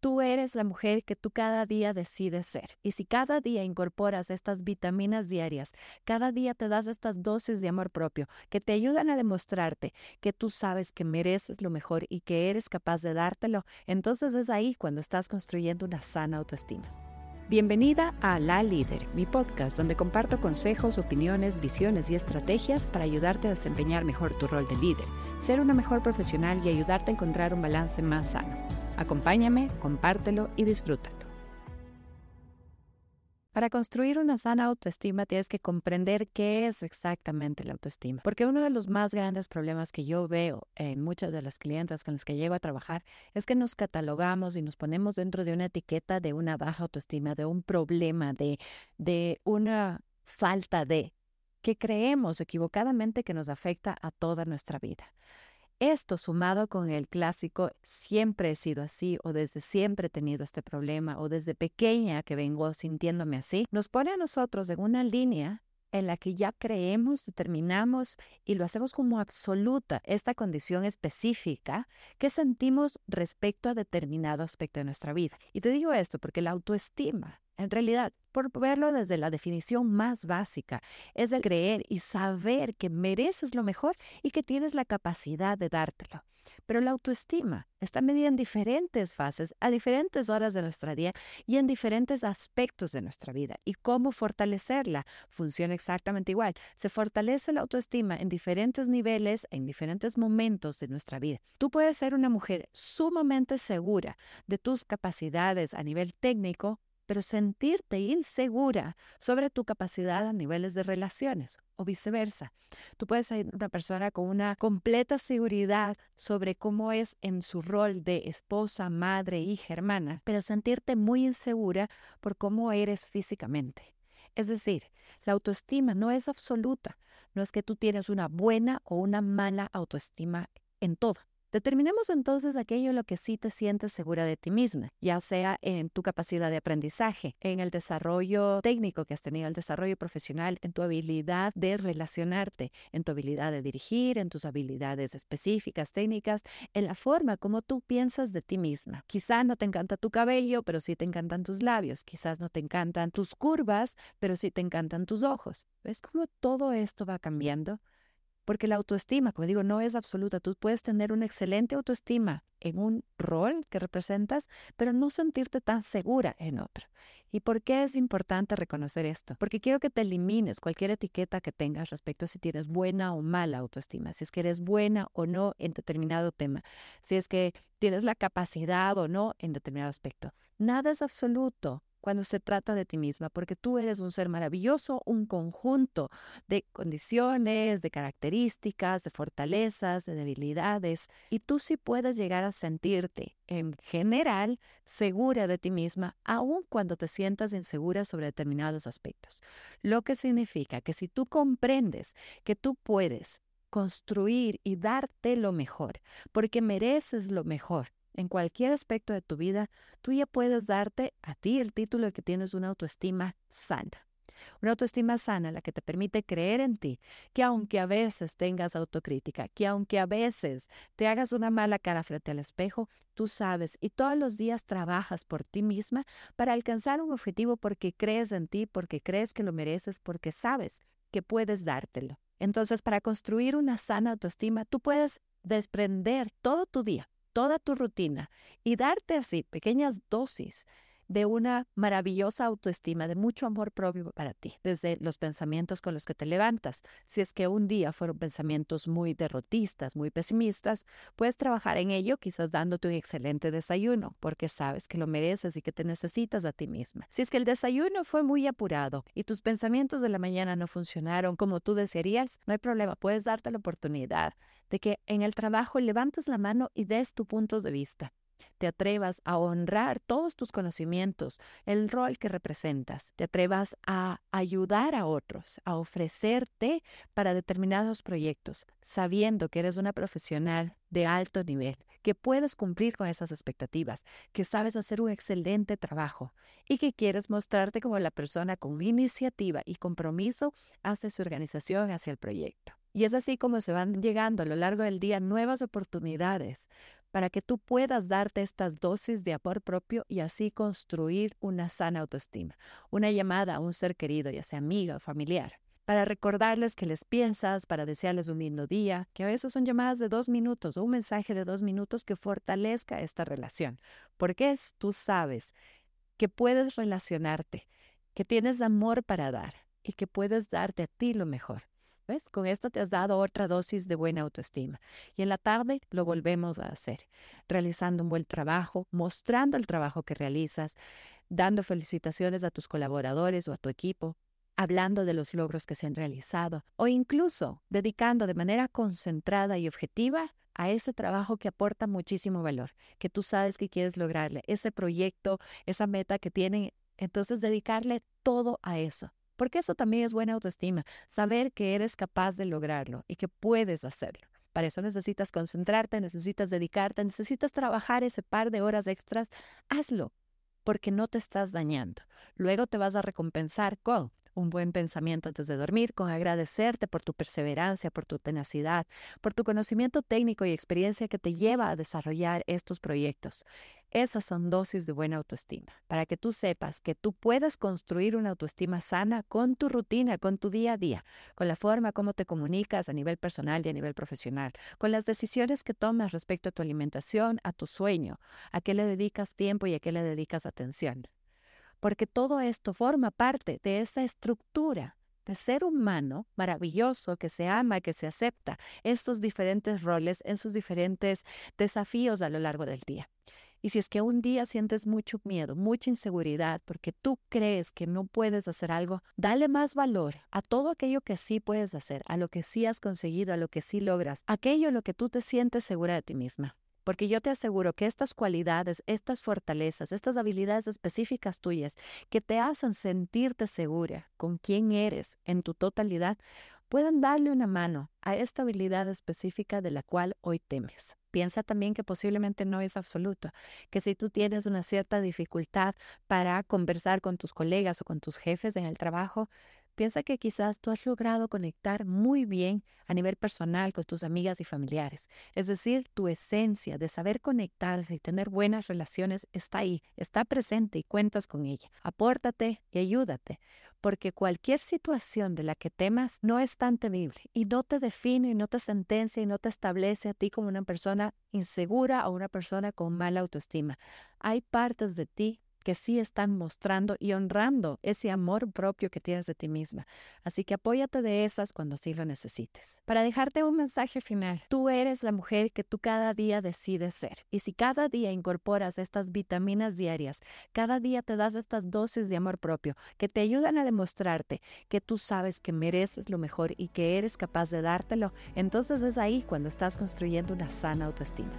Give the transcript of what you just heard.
Tú eres la mujer que tú cada día decides ser. Y si cada día incorporas estas vitaminas diarias, cada día te das estas dosis de amor propio que te ayudan a demostrarte que tú sabes que mereces lo mejor y que eres capaz de dártelo, entonces es ahí cuando estás construyendo una sana autoestima. Bienvenida a La Líder, mi podcast donde comparto consejos, opiniones, visiones y estrategias para ayudarte a desempeñar mejor tu rol de líder, ser una mejor profesional y ayudarte a encontrar un balance más sano. Acompáñame, compártelo y disfrútalo. Para construir una sana autoestima tienes que comprender qué es exactamente la autoestima. Porque uno de los más grandes problemas que yo veo en muchas de las clientes con las que llego a trabajar es que nos catalogamos y nos ponemos dentro de una etiqueta de una baja autoestima, de un problema, de, de una falta de, que creemos equivocadamente que nos afecta a toda nuestra vida. Esto sumado con el clásico siempre he sido así o desde siempre he tenido este problema o desde pequeña que vengo sintiéndome así, nos pone a nosotros en una línea en la que ya creemos, determinamos y lo hacemos como absoluta esta condición específica que sentimos respecto a determinado aspecto de nuestra vida. Y te digo esto porque la autoestima en realidad, por verlo desde la definición más básica, es el creer y saber que mereces lo mejor y que tienes la capacidad de dártelo. Pero la autoestima está medida en diferentes fases, a diferentes horas de nuestra día y en diferentes aspectos de nuestra vida. ¿Y cómo fortalecerla? Funciona exactamente igual. Se fortalece la autoestima en diferentes niveles, en diferentes momentos de nuestra vida. Tú puedes ser una mujer sumamente segura de tus capacidades a nivel técnico pero sentirte insegura sobre tu capacidad a niveles de relaciones o viceversa. Tú puedes ser una persona con una completa seguridad sobre cómo es en su rol de esposa, madre, hija, hermana, pero sentirte muy insegura por cómo eres físicamente. Es decir, la autoestima no es absoluta, no es que tú tienes una buena o una mala autoestima en todo. Determinemos entonces aquello en lo que sí te sientes segura de ti misma, ya sea en tu capacidad de aprendizaje, en el desarrollo técnico que has tenido, el desarrollo profesional, en tu habilidad de relacionarte, en tu habilidad de dirigir, en tus habilidades específicas, técnicas, en la forma como tú piensas de ti misma. Quizá no te encanta tu cabello, pero sí te encantan tus labios. Quizás no te encantan tus curvas, pero sí te encantan tus ojos. ¿Ves cómo todo esto va cambiando? Porque la autoestima, como digo, no es absoluta. Tú puedes tener una excelente autoestima en un rol que representas, pero no sentirte tan segura en otro. ¿Y por qué es importante reconocer esto? Porque quiero que te elimines cualquier etiqueta que tengas respecto a si tienes buena o mala autoestima, si es que eres buena o no en determinado tema, si es que tienes la capacidad o no en determinado aspecto. Nada es absoluto cuando se trata de ti misma, porque tú eres un ser maravilloso, un conjunto de condiciones, de características, de fortalezas, de debilidades, y tú sí puedes llegar a sentirte en general segura de ti misma, aun cuando te sientas insegura sobre determinados aspectos. Lo que significa que si tú comprendes que tú puedes construir y darte lo mejor, porque mereces lo mejor, en cualquier aspecto de tu vida, tú ya puedes darte a ti el título de que tienes una autoestima sana. Una autoestima sana la que te permite creer en ti, que aunque a veces tengas autocrítica, que aunque a veces te hagas una mala cara frente al espejo, tú sabes y todos los días trabajas por ti misma para alcanzar un objetivo porque crees en ti, porque crees que lo mereces, porque sabes que puedes dártelo. Entonces, para construir una sana autoestima, tú puedes desprender todo tu día toda tu rutina y darte así pequeñas dosis de una maravillosa autoestima, de mucho amor propio para ti, desde los pensamientos con los que te levantas. Si es que un día fueron pensamientos muy derrotistas, muy pesimistas, puedes trabajar en ello quizás dándote un excelente desayuno, porque sabes que lo mereces y que te necesitas a ti misma. Si es que el desayuno fue muy apurado y tus pensamientos de la mañana no funcionaron como tú desearías, no hay problema, puedes darte la oportunidad de que en el trabajo levantes la mano y des tu punto de vista te atrevas a honrar todos tus conocimientos, el rol que representas, te atrevas a ayudar a otros, a ofrecerte para determinados proyectos, sabiendo que eres una profesional de alto nivel, que puedes cumplir con esas expectativas, que sabes hacer un excelente trabajo y que quieres mostrarte como la persona con iniciativa y compromiso hacia su organización, hacia el proyecto. Y es así como se van llegando a lo largo del día nuevas oportunidades para que tú puedas darte estas dosis de amor propio y así construir una sana autoestima. Una llamada a un ser querido, ya sea amiga o familiar, para recordarles que les piensas, para desearles un lindo día, que a veces son llamadas de dos minutos o un mensaje de dos minutos que fortalezca esta relación. Porque es, tú sabes que puedes relacionarte, que tienes amor para dar y que puedes darte a ti lo mejor. Con esto te has dado otra dosis de buena autoestima. Y en la tarde lo volvemos a hacer, realizando un buen trabajo, mostrando el trabajo que realizas, dando felicitaciones a tus colaboradores o a tu equipo, hablando de los logros que se han realizado o incluso dedicando de manera concentrada y objetiva a ese trabajo que aporta muchísimo valor, que tú sabes que quieres lograrle, ese proyecto, esa meta que tienen. Entonces, dedicarle todo a eso porque eso también es buena autoestima, saber que eres capaz de lograrlo y que puedes hacerlo. Para eso necesitas concentrarte, necesitas dedicarte, necesitas trabajar ese par de horas extras. Hazlo, porque no te estás dañando. Luego te vas a recompensar con un buen pensamiento antes de dormir, con agradecerte por tu perseverancia, por tu tenacidad, por tu conocimiento técnico y experiencia que te lleva a desarrollar estos proyectos. Esas son dosis de buena autoestima, para que tú sepas que tú puedes construir una autoestima sana con tu rutina, con tu día a día, con la forma como te comunicas a nivel personal y a nivel profesional, con las decisiones que tomas respecto a tu alimentación, a tu sueño, a qué le dedicas tiempo y a qué le dedicas atención. Porque todo esto forma parte de esa estructura de ser humano maravilloso que se ama, que se acepta estos diferentes roles, en sus diferentes desafíos a lo largo del día. Y si es que un día sientes mucho miedo, mucha inseguridad, porque tú crees que no puedes hacer algo, dale más valor a todo aquello que sí puedes hacer, a lo que sí has conseguido, a lo que sí logras, aquello en lo que tú te sientes segura de ti misma. Porque yo te aseguro que estas cualidades, estas fortalezas, estas habilidades específicas tuyas que te hacen sentirte segura con quién eres en tu totalidad, pueden darle una mano a esta habilidad específica de la cual hoy temes. Piensa también que posiblemente no es absoluto, que si tú tienes una cierta dificultad para conversar con tus colegas o con tus jefes en el trabajo, Piensa que quizás tú has logrado conectar muy bien a nivel personal con tus amigas y familiares. Es decir, tu esencia de saber conectarse y tener buenas relaciones está ahí, está presente y cuentas con ella. Apórtate y ayúdate, porque cualquier situación de la que temas no es tan temible y no te define y no te sentencia y no te establece a ti como una persona insegura o una persona con mala autoestima. Hay partes de ti que sí están mostrando y honrando ese amor propio que tienes de ti misma. Así que apóyate de esas cuando sí lo necesites. Para dejarte un mensaje final, tú eres la mujer que tú cada día decides ser. Y si cada día incorporas estas vitaminas diarias, cada día te das estas dosis de amor propio que te ayudan a demostrarte que tú sabes que mereces lo mejor y que eres capaz de dártelo, entonces es ahí cuando estás construyendo una sana autoestima.